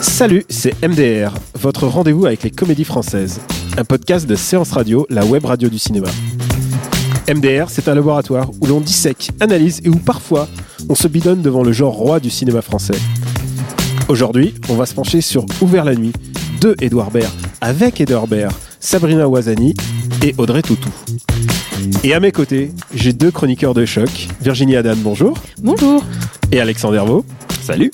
Salut, c'est MDR, votre rendez-vous avec les comédies françaises. Un podcast de Séance Radio, la web radio du cinéma. MDR, c'est un laboratoire où l'on dissèque, analyse et où parfois on se bidonne devant le genre roi du cinéma français. Aujourd'hui, on va se pencher sur Ouvert la nuit de Édouard Baird, avec Édouard Baird, Sabrina Ouazani et Audrey Toutou. Et à mes côtés, j'ai deux chroniqueurs de choc. Virginie Adam, bonjour. Bonjour. Et Alexandre Hervaux. Salut.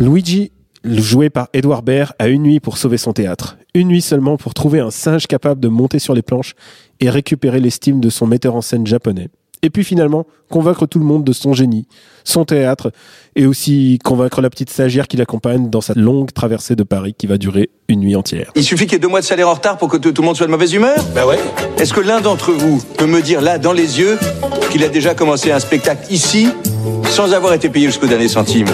Luigi, joué par Edouard Baird, a une nuit pour sauver son théâtre. Une nuit seulement pour trouver un singe capable de monter sur les planches et récupérer l'estime de son metteur en scène japonais. Et puis finalement, convaincre tout le monde de son génie, son théâtre, et aussi convaincre la petite stagiaire qui l'accompagne dans sa longue traversée de Paris qui va durer une nuit entière. Il suffit qu'il y ait deux mois de salaire en retard pour que tout tout le monde soit de mauvaise humeur? Bah ouais. Est-ce que l'un d'entre vous peut me dire là, dans les yeux, qu'il a déjà commencé un spectacle ici, sans avoir été payé jusqu'au dernier centime?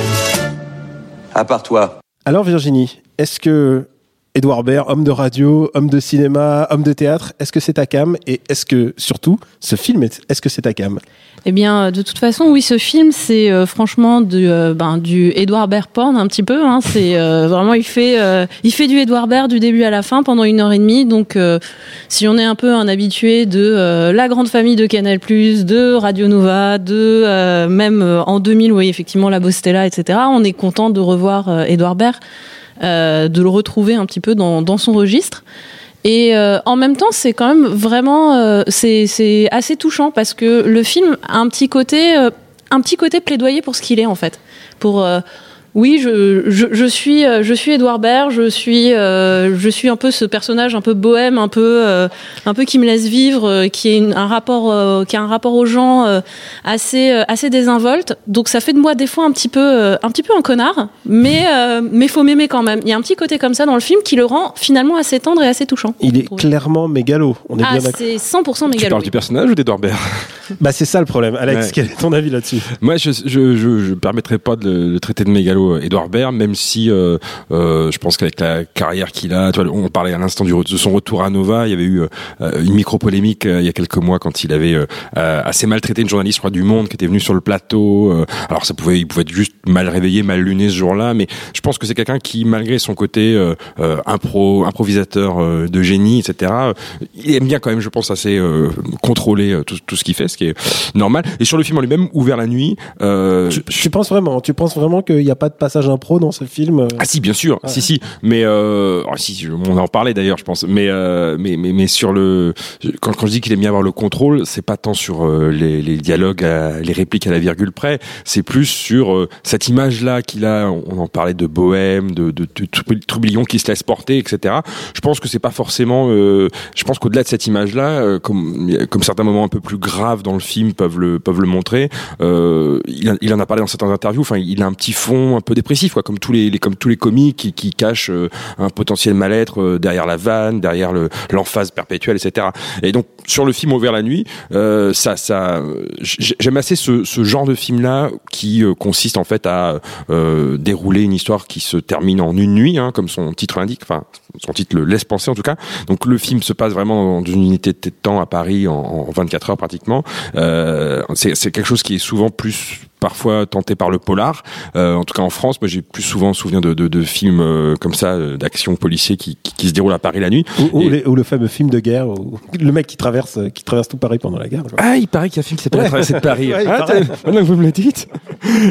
À part toi. Alors Virginie, est-ce que Edouard Baird, homme de radio, homme de cinéma, homme de théâtre, est-ce que c'est ta cam Et est-ce que, surtout, ce film, est- est-ce que c'est ta cam? Eh bien, de toute façon, oui, ce film, c'est euh, franchement du, euh, ben, du Edouard Baird porn un petit peu. Hein. C'est euh, vraiment, il fait, euh, il fait du Edouard Baird du début à la fin pendant une heure et demie. Donc, euh, si on est un peu un habitué de la grande famille de Canal+, de Radio Nova, de même en 2000, oui, effectivement, la Bostella, etc. On est content de revoir Edouard Baird, euh, de le retrouver un petit peu dans, dans son registre. Et euh, en même temps, c'est quand même vraiment, euh, c'est c'est assez touchant parce que le film a un petit côté, euh, un petit côté plaidoyer pour ce qu'il est en fait. Pour euh, oui, je, je, je suis euh, je suis Edouard Baird, je suis euh, je suis un peu ce personnage un peu bohème, un peu euh, un peu qui me laisse vivre, euh, qui est une- un rapport euh, qui a un rapport aux gens euh, assez euh, assez désinvolte. Donc ça fait de moi des fois un petit peu euh, un petit peu un connard, mais euh, mais faut m'aimer quand même. Il y a un petit côté comme ça dans le film qui le rend finalement assez tendre et assez touchant. Il est trouve. clairement mégalo, on est Ah, bien d'accord. c'est 100% Tu mégalo. parles du personnage ou d'Edouard Baird? Bah c'est ça le problème. Alex, Ouais. quel est ton avis là-dessus? Moi, je je, je, je permettrais pas de le, le traiter de mégalo Edouard Baird, même si euh, euh, je pense qu'avec la carrière qu'il a, on parlait à l'instant de son retour à Nova, il y avait eu euh, une micro polémique il y a quelques mois quand il avait euh, euh, assez maltraité une journaliste, je du Monde qui était venue sur le plateau. euh, alors ça pouvait, il pouvait être juste mal réveillé, mal luné ce jour-là, mais je pense que c'est quelqu'un qui, malgré son côté euh, euh, impro, improvisateur euh, de génie, etc., euh, il aime bien quand même, je pense, assez euh, contrôler euh, tout, ce qu'il fait, ce qui est normal. Et sur le film en lui-même, ouvert la nuit, euh, tu penses vraiment Tu penses vraiment qu'il n'y a pas de passage impro dans ce film euh. Ah si bien sûr. Si si. Mais euh, oh, si on en parlait d'ailleurs je pense. Mais euh, mais, mais mais sur le quand, quand je dis qu'il aime bien avoir le contrôle c'est pas tant sur euh, les, les dialogues à- les répliques à la virgule près. C'est plus sur euh, cette image là qu'il a. On, en parlait de bohème de, de, de trou- troublion qui se laisse porter etc je pense que c'est pas forcément euh, je pense qu'au-delà de cette image là comme comme certains moments un peu plus graves dans le film peuvent le peuvent le montrer euh, il, il en a parlé dans certaines interviews. Enfin il a un petit fond peu dépressif quoi comme tous les, les- comme tous les comiques qui, qui cachent euh, un potentiel mal-être euh, derrière la vanne derrière le l'emphase perpétuelle etc et donc sur le film Ouvert la nuit euh, ça ça j'ai- j'aime assez ce, genre de film là qui consiste en fait à dérouler une histoire qui se termine en une nuit hein, comme son titre l'indique enfin son titre le laisse penser en tout cas. Donc le film se passe vraiment dans une unité de temps à Paris en, en 24 heures pratiquement. C'est quelque chose qui est souvent plus parfois tenté par le polar. Euh, en tout cas en France, moi j'ai plus souvent souvenir de, de, de films euh, comme ça, euh, d'action policiers qui, qui, qui se déroulent à Paris la nuit. ou, ou Et- les- ou le fameux film de guerre, où le mec qui traverse, qui traverse tout Paris pendant la guerre. Ah, il paraît qu'il y a un film qui s'appelle Ouais. La traversée de Paris. Ouais, ah, maintenant que vous me le dites.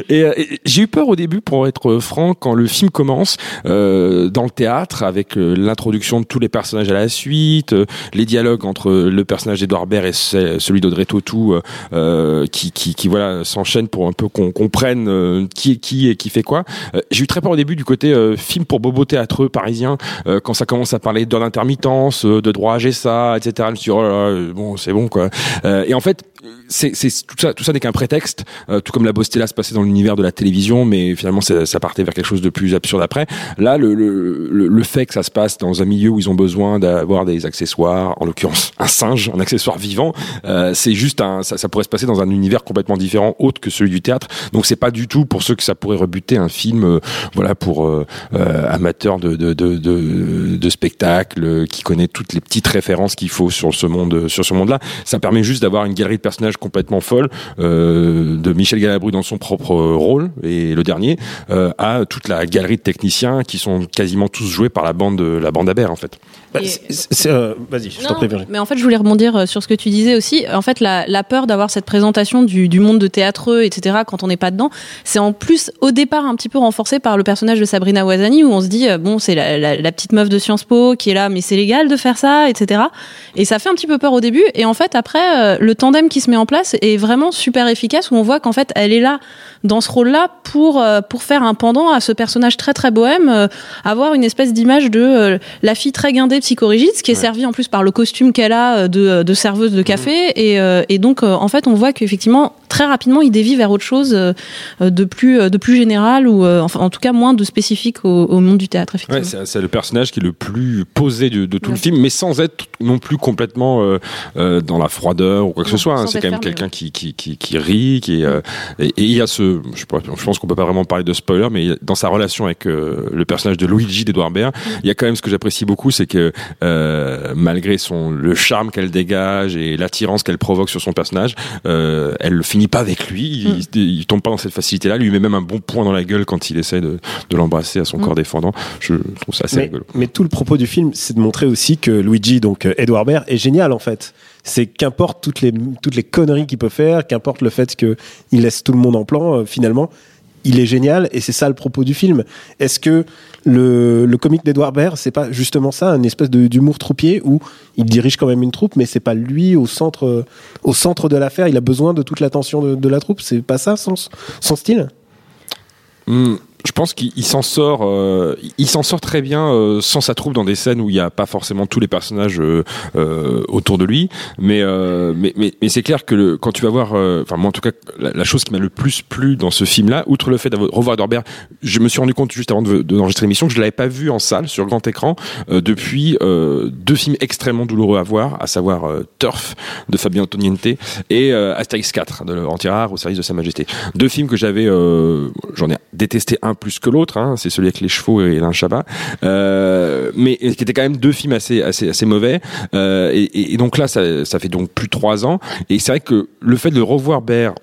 Et, euh, et j'ai eu peur au début, pour être franc, quand le film commence euh, dans le théâtre avec euh, l'introduction de tous les personnages à la suite, euh, les dialogues entre le personnage d'Edouard Baird et ce- celui d'Audrey Tautou, qui, qui, qui voilà s'enchaînent pour un peu qu'on comprenne qui est qui et qui fait quoi. J'ai eu très peur au début du côté film pour bobo théâtreux parisien quand ça commence à parler d'heure d'intermittence, euh, de droit à GSA, etc. Je me suis dit, oh là là, bon c'est bon quoi. Et en fait c'est tout ça tout ça n'est qu'un prétexte, tout comme la Bostella se passait dans l'univers de la télévision, mais finalement ça, partait vers quelque chose de plus absurde après. Là le, fait que ça se passe dans un milieu où ils ont besoin d'avoir des accessoires, en l'occurrence un singe, un accessoire vivant, euh, c'est juste un ça, pourrait se passer dans un univers complètement différent, autre que celui du théâtre. Donc c'est pas du tout pour ceux que ça pourrait rebuter un film, euh, voilà pour euh, euh, amateurs de de qui connaît toutes les petites références qu'il faut sur ce monde sur ce monde-là. Ça permet juste d'avoir une galerie de personnages complètement folle, de Michel Galabru dans son propre rôle et le dernier, euh, à toute la galerie de techniciens qui sont quasiment tous joués par la bande de la bande Aber en fait. Bah, euh, Vas-y, je t'en prie, mais en fait, je voulais rebondir euh, sur ce que tu disais aussi. En fait, la, la peur d'avoir cette présentation du, du monde de théâtreux, etc., quand on n'est pas dedans, c'est en plus au départ un petit peu renforcé par le personnage de Sabrina Ouazani, où on se dit euh, bon, c'est la, la- la petite meuf de Sciences Po qui est là, mais c'est légal de faire ça, etc. Et ça fait un petit peu peur au début. Et en fait, après, le tandem qui se met en place est vraiment super efficace, où on voit qu'en fait, elle est là dans ce rôle-là pour pour faire un pendant à ce personnage très très bohème, avoir une espèce d'image de la fille très guindée psychorigide, ce qui est servi en plus par le costume qu'elle a euh, de, de serveuse de café. Et, euh, et donc euh, en fait on voit qu'effectivement très rapidement il dévie vers autre chose euh, euh, de plus euh, de plus général ou enfin en tout cas moins de spécifique au, au monde du théâtre. Ouais, c'est le personnage qui est le plus posé de, de tout Ouais. le film, mais sans être non plus complètement euh, dans la froideur ou quoi que Non, ce soit. hein. C'est quand même quelqu'un ouais. qui, qui, qui, qui rit, qui euh, et, et il y a ce, je, pense qu'on peut pas vraiment parler de spoiler, mais dans sa relation avec euh, le personnage de Luigi d'Edouard Baird, il y a quand même ce que j'apprécie beaucoup, c'est que malgré son le charme qu'elle dégage et l'attirance qu'elle provoque sur son personnage, elle finit pas avec lui. Mm. Il, il tombe pas dans cette facilité-là. Lui met même un bon point dans la gueule quand il essaie de, de l'embrasser à son Mm. corps défendant. Je trouve ça assez mais, rigolo. mais tout le propos du film, c'est de montrer aussi que Luigi, donc euh, Edouard Baird, est génial en fait. C'est qu'importe toutes les, toutes les conneries qu'il peut faire, qu'importe le fait qu'il laisse tout le monde en plan, euh, finalement, il est génial et c'est ça le propos du film. Est-ce que le, comique d'Edouard Baird, c'est pas justement ça, un espèce d'humour troupier où il dirige quand même une troupe, mais c'est pas lui au centre, euh, au centre de l'affaire, il a besoin de toute l'attention de, de la troupe, c'est pas ça son, son style? Hmm, je pense qu'il il s'en sort, euh, il s'en sort très bien euh, sans sa troupe dans des scènes où il n'y a pas forcément tous les personnages euh, euh, autour de lui. Mais euh, mais mais, mais c'est clair que le, quand tu vas voir, euh, enfin moi en tout cas, la, chose qui m'a le plus plu dans ce film-là, outre le fait de revoir Dorbert, je me suis rendu compte juste avant de- de- d'enregistrer l'émission que je l'avais pas vu en salle sur grand écran depuis deux films extrêmement douloureux à voir, à savoir Turf de Fabien Antoniente et Astérix 4 de Antirard au service de Sa Majesté. Deux films que j'avais, j'en ai détesté un plus que l'autre, hein, c'est celui avec les chevaux et l'un euh, mais qui étaient quand même deux films assez assez assez mauvais. Euh, et, donc là, ça, ça fait donc plus trois ans, et c'est vrai que le fait de revoir Baird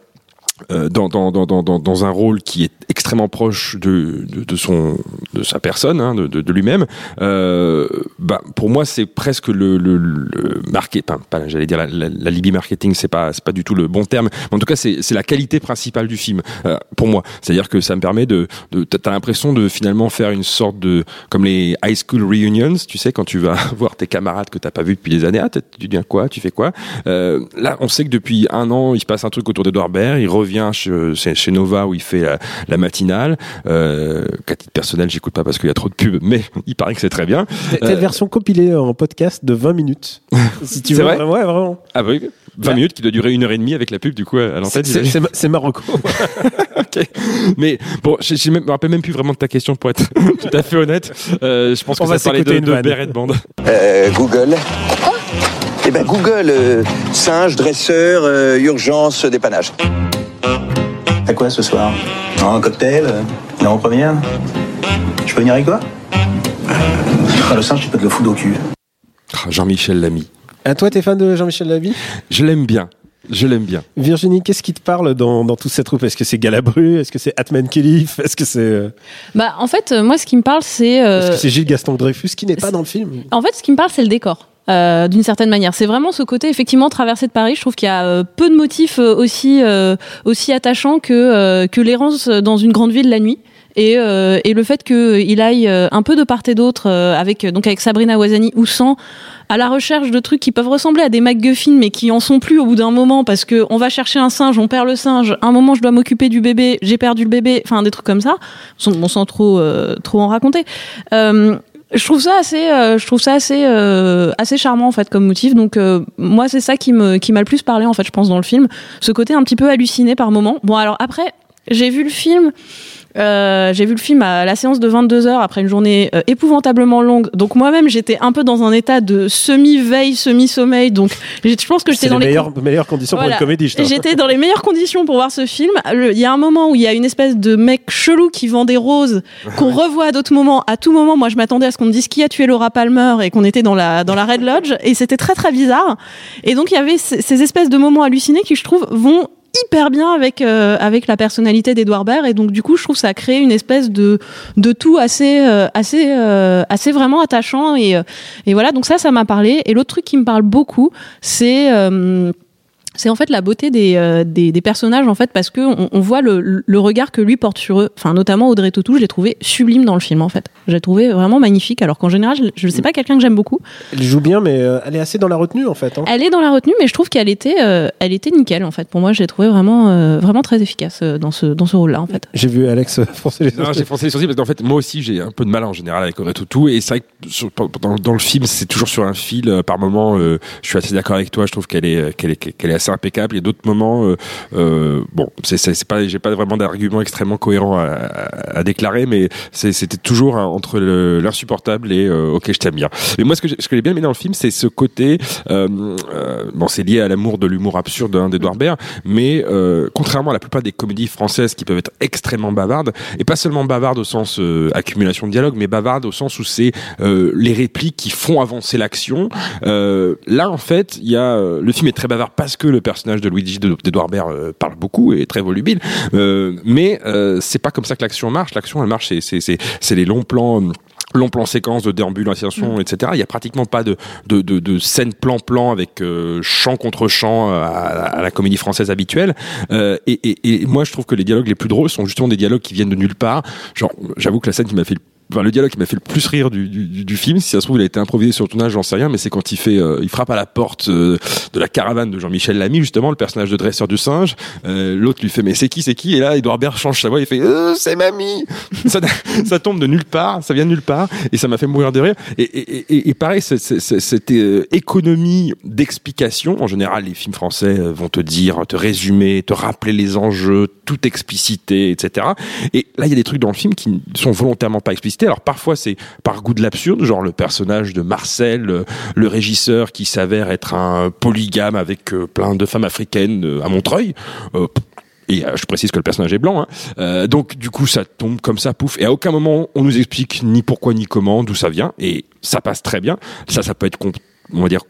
dans, dans, dans, dans, dans- un rôle qui est extrêmement proche de, de, de son de sa personne hein, de, de, lui-même euh, bah, pour moi c'est presque le, le, le enfin, pas j'allais dire la, la, la marketing c'est pas c'est pas du tout le bon terme mais en tout cas c'est c'est la qualité principale du film euh, pour moi. C'est à dire que ça me permet de, de t'as l'impression de finalement faire une sorte de comme les high school reunions tu sais quand tu vas voir tes camarades que t'as pas vu depuis des années ah tu deviens quoi tu fais quoi euh, là on sait que depuis un an il se passe un truc autour d'Edouard Baird il revient chez, chez- chez Nova où il fait la, la matinale euh, qu'à titre personnel j'écoute pas parce qu'il y a trop de pubs mais il paraît que c'est très bien T'as une version compilée en podcast de 20 minutes. si tu veux. vrai Ouais, vraiment. ah bah oui 20 Bah. minutes qui doit durer une heure et demie avec la pub du coup à l'antenne C'est- Marocco. Ok. Mais bon, je, je me rappelle même plus vraiment de ta question pour être tout à fait honnête. Euh, je pense que On va ça parlait de, s'écouter une de. Beret Band. Euh, Google. Eh ben Google, euh, singe, dresseur, euh, urgence, dépannage. À quoi ce soir Un cocktail euh, Une en première Je peux venir avec toi Ah, Le singe, tu peux te le foutre au cul. Ah, Jean-Michel Lamy. Ah, toi, t'es fan de Jean-Michel Lavie Je l'aime bien. Je l'aime bien. Virginie, qu'est-ce qui te parle dans, dans toute cette troupe? Est-ce que c'est Galabru? Est-ce que c'est Atman Kelif Est-ce que c'est euh, Bah en fait euh, moi ce qui me parle c'est euh, est-ce que c'est Gilles Gaston Dreyfus qui n'est pas dans le film? En fait, ce qui me parle, c'est le décor. Euh, d'une certaine manière, c'est vraiment ce côté effectivement traversé de Paris. Je trouve qu'il y a euh, peu de motifs euh, aussi euh, aussi attachants que euh, que l'errance dans une grande ville la nuit. Et, euh, et le fait qu'il aille un peu de part et d'autre avec donc avec Sabrina Ouazani ou sans à la recherche de trucs qui peuvent ressembler à des MacGuffin mais qui en sont plus au bout d'un moment parce que on va chercher un singe, on perd le singe, un moment je dois m'occuper du bébé, j'ai perdu le bébé, enfin des trucs comme ça, sans, bon, sans trop trop en raconter. Je trouve ça assez, euh, je trouve ça assez, euh, assez charmant en fait comme motif. Donc euh, moi c'est ça qui me, qui m'a le plus parlé en fait, je pense dans le film, ce côté un petit peu halluciné par moment. Bon alors après, j'ai vu le film. Euh, j'ai vu le film à la séance de 22 heures après une journée euh, épouvantablement longue. Donc moi-même, j'étais un peu dans un état de semi-veille, semi-sommeil. Donc je pense que j'étais dans les meilleures, meilleures conditions Voilà. pour une comédie. J'étais dans les meilleures conditions pour voir ce film. Il y a un moment où il y a une espèce de mec chelou qui vend des roses qu'on revoit à d'autres moments. À tout moment, moi, je m'attendais à ce qu'on me dise qui a tué Laura Palmer et qu'on était dans la dans la Red Lodge et c'était très très bizarre. Et donc il y avait ces espèces de moments hallucinés qui, je trouve, vont hyper bien avec euh, avec la personnalité d'Edouard Baird. Et donc du coup je trouve ça crée une espèce de de tout assez euh, assez euh, assez vraiment attachant. Et euh, et voilà donc ça ça m'a parlé. Et l'autre truc qui me parle beaucoup c'est euh, c'est en fait la beauté des, euh, des, des personnages en fait parce que on, on voit le, le regard que lui porte sur eux enfin notamment Audrey Tautou je l'ai trouvé sublime dans le film en fait je l'ai trouvé vraiment magnifique alors qu'en général je, je sais pas quelqu'un que j'aime beaucoup Elle joue bien, mais euh, elle est assez dans la retenue, en fait. hein. elle est dans la retenue mais je trouve qu'elle était euh, elle était nickel en fait pour moi je l'ai trouvé vraiment euh, vraiment très efficace euh, dans ce dans ce rôle là en fait J'ai vu Alex froncer les Non, sourcils. j'ai foncé les sourcils parce qu'en fait, moi aussi, j'ai un peu de mal en général avec Audrey Tautou. Et c'est vrai que sur- dans, dans le film, c'est toujours sur un fil. Par moment, euh, je suis assez d'accord avec toi. Je trouve qu'elle est, qu'elle est, qu'elle est assez impeccable. Il y a d'autres moments, euh, euh, bon, c'est, pas, j'ai pas vraiment d'argument extrêmement cohérent à, déclarer, mais c'était toujours hein, entre le- l'insupportable et euh, ok, je t'aime bien. Mais moi, ce que ce que j'ai bien aimé dans le film, c'est ce côté, euh, bon, c'est lié à l'amour de l'humour absurde hein, d'Edouard Baird, mais contrairement à la plupart des comédies françaises qui peuvent être extrêmement bavardes, et pas seulement bavardes au sens accumulation de dialogue, mais bavardes au sens où c'est les répliques qui font avancer l'action. Là, en fait, il y a le film est très bavard parce que le personnage de Luigi de- d'Edouard Baird euh, parle beaucoup et est très volubile, euh, mais euh, c'est pas comme ça que l'action marche. L'action, elle marche, c'est les longs plans. longs plans séquences de déambulation, etc. Il y a pratiquement pas de de de, de scène plan-plan avec euh, chant contre chant euh, à, à la comédie française habituelle. Euh, et, et, et moi, je trouve que les dialogues les plus drôles sont justement des dialogues qui viennent de nulle part. Genre, j'avoue que la scène qui m'a fait le Enfin, le dialogue qui m'a fait le plus rire du, du, du- film, si ça se trouve, il a été improvisé sur le tournage, j'en sais rien, mais c'est quand il fait, euh, il frappe à la porte euh, de la caravane de Jean-Michel Lamy, justement, le personnage de dresseur du singe. Euh, L'autre lui fait, mais c'est qui, c'est qui? Et là, Edouard Baird change sa voix, il fait, euh, c'est mamie. ça, ça tombe de nulle part, ça vient de nulle part, et ça m'a fait mourir de rire. Et, et, et, et pareil, cette euh, économie d'explication, en général, les films français euh, vont te dire, te résumer, te rappeler les enjeux, tout expliciter, etc. Et là, il y a des trucs dans le film qui ne sont volontairement pas explicités. Alors parfois, c'est par goût de l'absurde, genre le personnage de Marcel, le, le régisseur qui s'avère être un polygame avec euh, plein de femmes africaines euh, à Montreuil. Euh, et euh, je précise que le personnage est blanc. Hein. Euh, donc du coup, ça tombe comme ça, pouf. Et à aucun moment, on nous explique ni pourquoi ni comment, d'où ça vient. Et ça passe très bien. Ça, ça peut être, on va dire,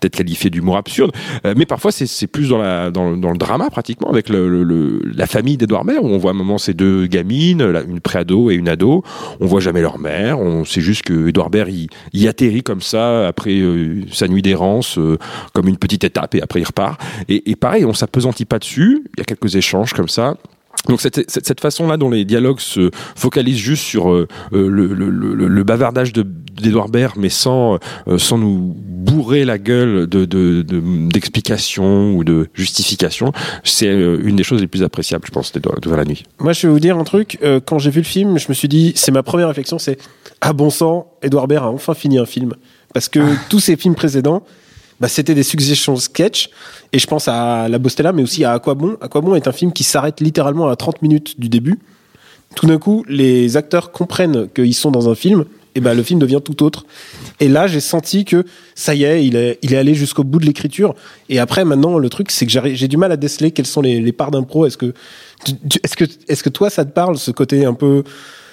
peut-être qualifié d'humour absurde. Euh, mais parfois, c'est plus dans, la, dans, dans le drama, pratiquement, avec le, le- le- la famille d'Edouard Baird, où on voit à un moment ces deux gamines, une préado et une ado. On voit jamais leur mère. On sait juste que Edouard Baird, il, il atterrit comme ça, après euh, sa nuit d'errance, euh, comme une petite étape, et après il repart. Et, et pareil, on s'apesantit pas dessus. Il y a quelques échanges comme ça. Donc cette, cette, cette façon-là dont les dialogues se focalisent juste sur euh, euh, le, le, le, le bavardage de- d'Edouard Baird, mais sans, euh, sans nous bourrer la gueule de, de, de- d'explications ou de justifications, c'est euh, une des choses les plus appréciables, je pense, d'Edouard de la nuit. Moi, je vais vous dire un truc. quand j'ai vu le film, je me suis dit, c'est ma première réflexion, c'est ah bon sang, Edouard Baird a enfin fini un film, parce que tous ses films précédents, bah, c'était des suggestions sketch. Et je pense à La Bostella, mais aussi à À quoi bon. À quoi bon est un film qui s'arrête littéralement à 30 minutes du début. Tout d'un coup, les acteurs comprennent qu'ils sont dans un film. Et ben le film devient tout autre. Et là, j'ai senti que ça y est, il est, il est allé jusqu'au bout de l'écriture. Et après, maintenant, le truc, c'est que j'ai du mal à déceler quelles sont les, les parts d'impro. Est-ce que, est-ce que, est-ce que toi, ça te parle, ce côté un peu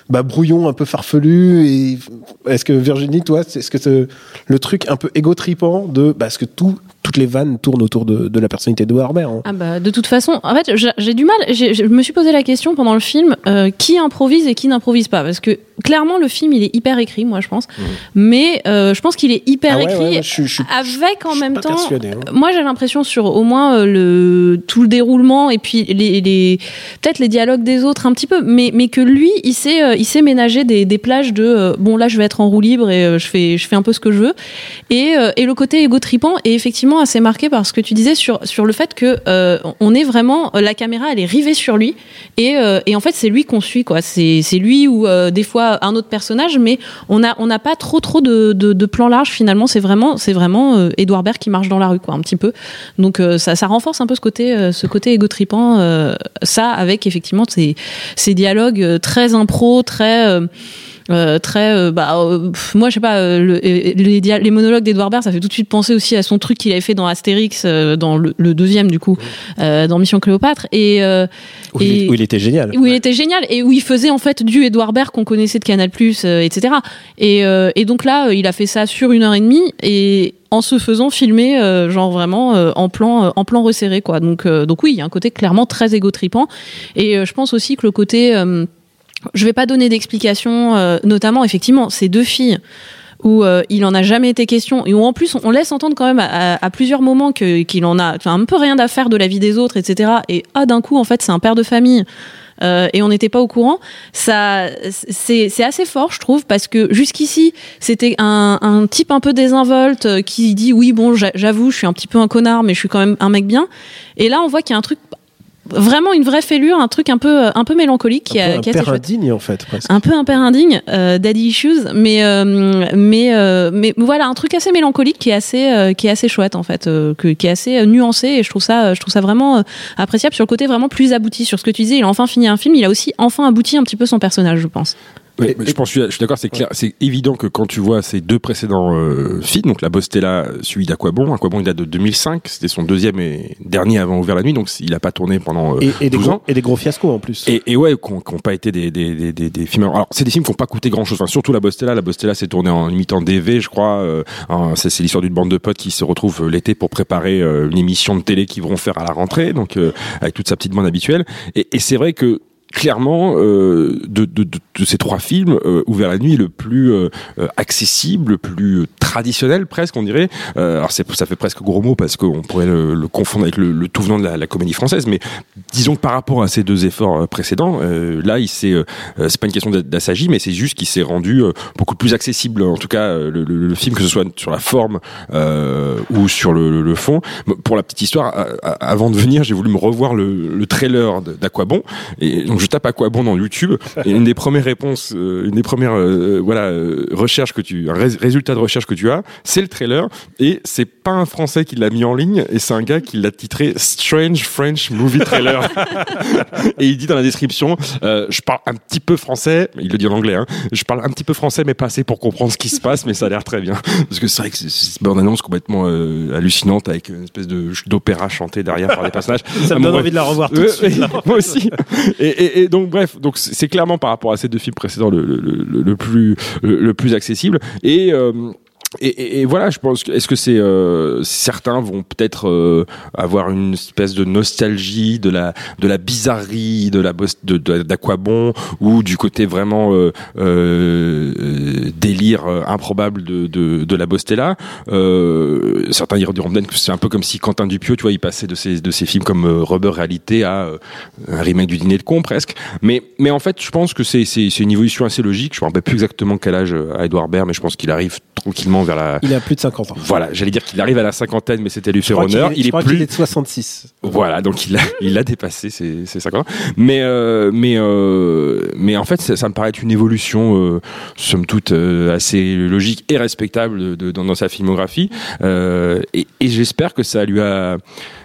bah, brouillon, un peu farfelu. Et est-ce que Virginie, toi, est-ce que c'est le truc un peu égo-tripant de parce que tout, toutes les vannes tournent autour de, de la personnalité de Warber. hein. Ah bah, de toute façon, en fait, j'ai du mal. Je me suis posé la question pendant le film euh, qui improvise et qui n'improvise pas, parce que clairement le film il est hyper écrit, moi je pense, mais euh, je pense qu'il est hyper Ah ouais, écrit ouais, ouais, je suis- je suis- avec en je même temps. hein. Moi j'ai l'impression sur au moins euh, le tout le déroulement et puis les, les peut-être les dialogues des autres un petit peu, mais mais que lui il sait il sait ménager des, des plages de bon là je vais être en roue libre et je fais je fais un peu ce que je veux et, et le côté égo tripant est effectivement assez marqué par ce que tu disais sur, sur le fait que euh, on est vraiment la caméra elle est rivée sur lui et, euh, et en fait c'est lui qu'on suit quoi. C'est lui ou euh, des fois un autre personnage mais on a on n'a pas trop trop de, de, de plans larges finalement. C'est vraiment c'est vraiment euh, Edouard Baird qui marche dans la rue quoi un petit peu. Donc euh, ça, ça renforce un peu ce côté euh, ce côté égo tripant euh, ça avec effectivement ces, ces dialogues euh, très impro très euh, très euh, bah euh, pff, moi je sais pas euh, le- les, les monologues d'Edouard Baird ça fait tout de suite penser aussi à son truc qu'il avait fait dans Astérix euh, dans le, le deuxième du coup euh, dans Mission Cléopâtre. Et euh, Où, il, et- où il était génial. où il était génial et où il faisait en fait du Edouard Baird qu'on connaissait de Canal euh, etc et, euh, et donc là il a fait ça sur une heure et demie et en se faisant filmer euh, genre vraiment euh, en plan euh, en plan resserré quoi. Donc euh, donc oui il y a un côté clairement très égotripant et euh, je pense aussi que le côté euh, je vais pas donner d'explication, euh, notamment effectivement ces deux filles où euh, il en a jamais été question et où en plus on, laisse entendre quand même à, plusieurs moments qu'il en a un peu rien à faire de la vie des autres, etc. Et ah d'un coup en fait c'est un père de famille. euh, et on n'était pas au courant. Ça, c'est assez fort, je trouve, parce que jusqu'ici, c'était un, un type un peu désinvolte qui dit oui, bon, j'a- j'avoue, je suis un petit peu un connard, mais je suis quand même un mec bien. Et là, on voit qu'il y a un truc vraiment une vraie fêlure, un truc un peu un peu mélancolique qui, un a, peu, un qui est assez indigne en fait presque. un peu un père indigne, euh, daddy issues, mais euh, mais euh, mais voilà un truc assez mélancolique qui est assez euh, qui est assez chouette en fait, euh, que- qui est assez euh, nuancé et je trouve ça je trouve ça vraiment euh, appréciable sur le côté vraiment plus abouti sur ce que tu disais. Il a enfin fini un film, il a aussi enfin abouti un petit peu son personnage, je pense. Ouais, Et- mais je pense, je suis, d'accord, c'est clair, c'est évident que quand tu vois ces deux précédents euh, films, donc la Bostella, celui d'Aquabon, Aquabon il date de 2005, c'était son deuxième et dernier avant Ouvert la nuit, donc il a pas tourné pendant euh, Et, et des 12 gros, ans. et des gros fiascos en plus. Et, et ouais, qui n'ont pas été des, des, des, des, des films. Alors, c'est des films qui n'ont pas coûté grand chose. Enfin, surtout la Bostella. La Bostella s'est tournée en imitant DV, je crois. Euh, hein, c'est c'est l'histoire d'une bande de potes qui se retrouvent euh, l'été pour préparer euh, une émission de télé qu'ils vont faire à la rentrée, donc euh, avec toute sa petite bande habituelle. Et, et c'est vrai que clairement, euh, de, de, de, de ces trois films, euh, Ouvert la nuit le plus euh, euh, accessible, le plus euh, traditionnel presque, on dirait. Euh, alors c'est, ça fait presque gros mot parce qu'on pourrait le, le confondre avec le, le tout venant de la, la comédie française, mais disons que par rapport à ces deux efforts précédents, là, il s'est, c'est pas une question d'a- d'assagi, mais c'est juste qu'il s'est rendu beaucoup plus accessible. En tout cas, le, le- film, que ce soit sur la forme ou sur le, fond. Pour la petite histoire, avant de venir, j'ai voulu me revoir le, le trailer d'Aquabon, et donc tape Aquabon dans YouTube, et une des premières réponses, euh, une des premières euh, voilà euh, recherches que tu, un rés- résultat de recherche que tu as, c'est le trailer, et c'est pas un Français qui l'a mis en ligne, et c'est un gars qui l'a titré Strange French Movie Trailer. et il dit dans la description, euh, je parle un petit peu français, il le dit en anglais, hein, je parle un petit peu français mais pas assez pour comprendre ce qui se passe, mais ça a l'air très bien. Parce que c'est vrai que c'est une bande-annonce complètement euh, hallucinante avec une espèce de d'opéra chanté derrière par des personnages. Ça Ah, me donne bon, envie de la revoir tout de suite. là. moi aussi. Et, et- et donc bref, donc c'est clairement par rapport à ces deux films précédents le, le, plus le plus accessible. Et euh, et, voilà, je pense que est-ce que c'est euh, certains vont peut-être euh, avoir une espèce de nostalgie de la de la bizarrerie de la de d'Aquabon ou du côté vraiment euh, euh, délire euh, improbable de, de de la Bostella. Euh, certains diront peut-être que c'est un peu comme si Quentin Dupieux, tu vois, il passait de ces de ces films comme Rubber Réalité à un remake du Dîner de con presque. Mais mais en fait, je pense que c'est c'est une évolution assez logique. Je me rappelle plus exactement quel âge a Edouard Baird, mais je pense qu'il arrive tranquillement vers la Il a plus de 50 ans. voilà, j'allais dire qu'il arrive à la cinquantaine, mais c'était lui faire honneur. est, Il je est crois plus. est de 66. Voilà, donc il a, il a dépassé ses, ses 50 ans. Mais, euh, mais, euh, mais en fait, ça, ça me paraît être une évolution, euh, somme toute, assez logique et respectable de, de- dans, dans sa filmographie. Et et j'espère que ça lui a.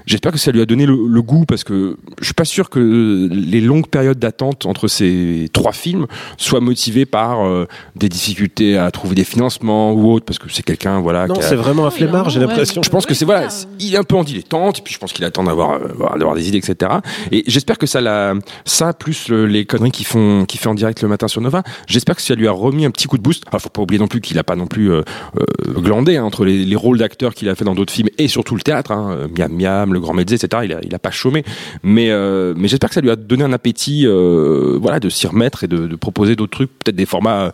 J'espère que ça lui a donné le, le goût parce que je suis pas sûr que les longues périodes d'attente entre ces trois films soient motivées par euh, des difficultés à trouver des financements ou autre parce que c'est quelqu'un voilà. Non, qui a- c'est vraiment un flemmard, j'ai l'impression. je pense que c'est voilà, il est un peu en dilettante, et puis je pense qu'il attend d'avoir euh, d'avoir des idées, etc. Et j'espère que ça l'a, ça plus le- les conneries qui font, qui fait en direct le matin sur Nova. J'espère que ça lui a remis un petit coup de boost. Alors, faut pas oublier non plus qu'il a pas non plus euh, euh, glandé hein, entre les, les rôles d'acteurs qu'il a fait dans d'autres films et surtout le théâtre. Hein, euh, Miam Le Grand Mezzé, etc. Il a, il a pas chômé. Mais euh, mais j'espère que ça lui a donné un appétit, euh, voilà, de s'y remettre et de, de proposer d'autres trucs, peut-être des formats euh,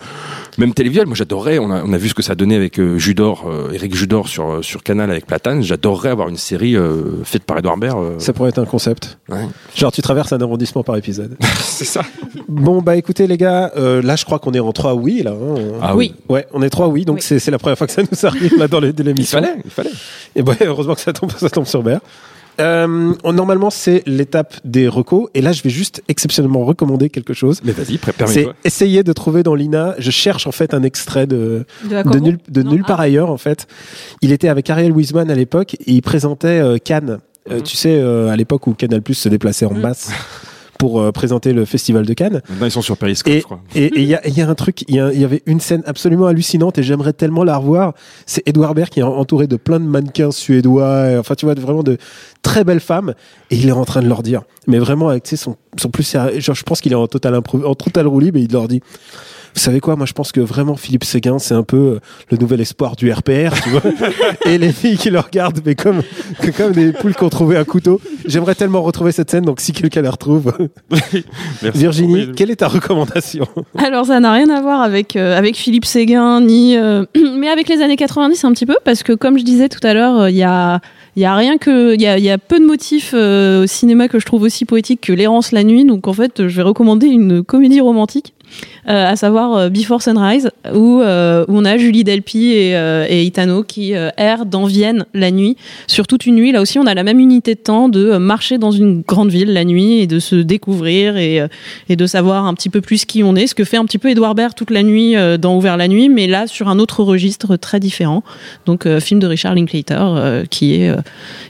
même télévisuels. Moi, j'adorerais. On a, on a vu ce que ça donnait avec euh, Judor, euh, Eric Judor sur sur Canal avec Platane. J'adorerais avoir une série euh, faite par Edouard Baird. euh, Ça pourrait être un concept. ouais. Genre, tu traverses un arrondissement par épisode. c'est ça. bon, bah écoutez, les gars, euh, là, je crois qu'on est en 3 oui, là. hein. Ah oui. Ouais, on est 3 oui, donc Oui. c'est c'est la première fois que ça nous arrive là dans les- de Il l'émission. fallait, il fallait. Et ouais, heureusement que ça tombe, ça tombe sur Bert. Euh, on- normalement, c'est l'étape des recos. Et là, je vais juste exceptionnellement recommander quelque chose. Mais vas-y, pré- C'est essayer de trouver dans l'INA. Je cherche en fait un extrait de, De, de, Aquaman nul, de nulle ah. part ailleurs en fait. Il était avec Ariel Wiesman à l'époque et il présentait euh, Cannes. Euh, Mhm. tu sais, euh, à l'époque où Canal Plus se déplaçait en Mhm. masse pour euh, présenter le festival de Cannes. Maintenant, ils sont sur Periscope, Et je crois. et- il y a, il y a un truc, il y, avait une scène absolument hallucinante et j'aimerais tellement la revoir. C'est Edouard Baird qui est entouré de plein de mannequins suédois, et enfin tu vois vraiment de très belles femmes et il est en train de leur dire, mais vraiment avec tu sais, son, son plus sérieux, genre je pense qu'il est en total en total roue libre et il leur dit. Vous savez quoi, moi je pense que vraiment Philippe Séguin, c'est un peu euh, le nouvel espoir du RPR, tu vois. et les filles qui le regardent, mais comme, que comme des poules qui ont trouvé un couteau. J'aimerais tellement retrouver cette scène, donc si quelqu'un la retrouve. Merci. Virginie, quelle est ta recommandation? Alors ça n'a rien à voir avec euh, avec Philippe Séguin ni euh, mais avec les années 90 un petit peu parce que comme je disais tout à l'heure euh, il y a il y a rien que il y a, il y a peu de motifs euh, au cinéma que je trouve aussi poétiques que l'errance la nuit. Donc en fait je vais recommander une comédie romantique euh, à savoir euh, Before Sunrise où euh, où on a Julie Delpy et, euh, et Itano qui errent dans Vienne la nuit sur toute une nuit là aussi on a la même unité de temps de marcher dans une grande ville la nuit et de se découvrir et et de savoir un petit peu plus qui on est, ce que fait un petit peu Edouard Baird toute la nuit dans Ouvert la nuit, mais là sur un autre registre très différent. Donc film de Richard Linklater qui est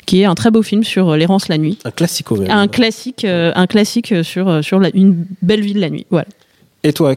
qui est un très beau film sur l'errance la nuit, Un classico même. un classique un classique sur sur la- une belle ville la nuit. Voilà. Et toi,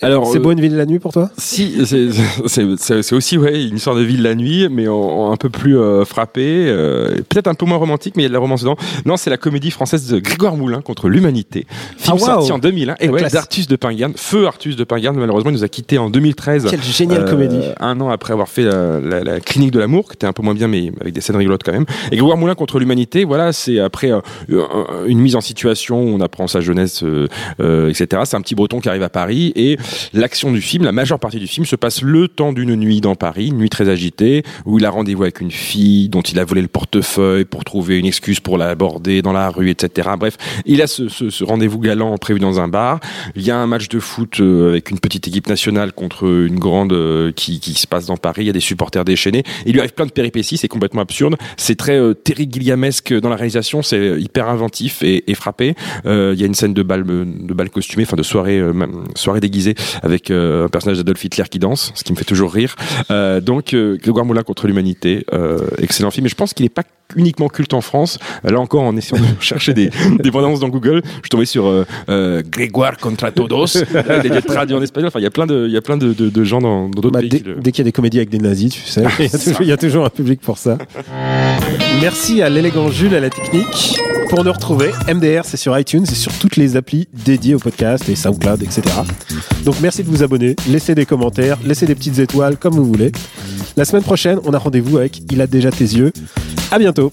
Alors, c'est euh, beau une ville la nuit pour toi? Si, c'est- aussi ouais, une histoire de ville la nuit, mais en, en un peu plus euh, frappé, euh, peut-être un peu moins romantique, mais il y a de la romance dedans. Non, c'est la comédie française de Grégoire Moulin contre l'humanité, film Ah, waouh. sorti en 2001, et La ouais, d'Artus de Pingarde, feu Artus de Pingarde, malheureusement il nous a quitté en 2013. Quelle géniale Euh, comédie. Un an après avoir fait euh, la, la clinique de l'amour, qui était un peu moins bien, mais avec des scènes rigolotes quand même. Et Grégoire Moulin contre l'humanité, voilà, c'est après euh, un- une mise en situation où on apprend sa jeunesse, euh, euh, etc. C'est un petit breton qui arrive à Paris et l'action du film, la majeure partie du film se passe le temps d'une nuit dans Paris, une nuit très agitée, où il a rendez-vous avec une fille dont il a volé le portefeuille pour trouver une excuse pour l'aborder dans la rue, etc. Bref, il a ce, rendez-vous galant prévu dans un bar. Il y a un match de foot euh, avec une petite équipe nationale contre une grande euh, qui, se passe dans Paris. Il y a des supporters déchaînés. Il lui arrive plein de péripéties. C'est complètement absurde. C'est très euh, Terry Gilliamesque dans la réalisation. C'est hyper inventif et, frappé. Euh, Il y a une scène de bal, de bal costumé, enfin de soirée, euh, soirée déguisée avec euh, un personnage d'Adolf Hitler qui danse, ce qui me fait toujours rire. Euh, donc euh, Grégoire Moulin contre l'humanité, excellent film. Et je pense qu'il n'est pas uniquement culte en France. Là encore, en essayant de chercher des, des bandes annonces dans Google, je suis tombé sur euh, euh, Grégoire contra todos. il a été traduit en espagnol. Enfin, il y a plein de, il y a plein de, de, de gens dans dans d'autres Bah, pays. dès qui le- dès qu'il y a des comédies avec des nazis, tu sais, il y, a toujours, il y a toujours un public pour ça. Merci à l'élégant Jules à la technique. Pour nous retrouver, MDR, c'est sur iTunes et sur toutes les applis dédiées au podcast et SoundCloud, etc. Donc merci de vous abonner, laissez des commentaires, laissez des petites étoiles comme vous voulez. La semaine prochaine, on a rendez-vous avec Il a déjà tes yeux. À bientôt.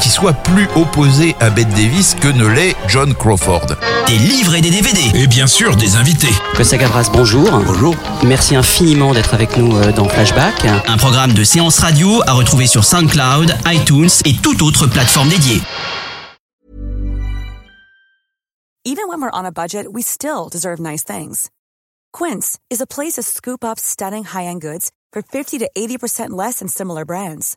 qui soit plus opposée à Bette Davis que ne l'est John Crawford. Des livres et des DVD. Et bien sûr, des invités. Costa Gavras, bonjour. Bonjour. Merci infiniment d'être avec nous euh, dans Flashback. Un programme de séance radio à retrouver sur SoundCloud, iTunes et toute autre plateforme dédiée. Even when we're on a budget, we still deserve nice things. Quince is a place to scoop up stunning high-end goods for 50 to 80% less than similar brands.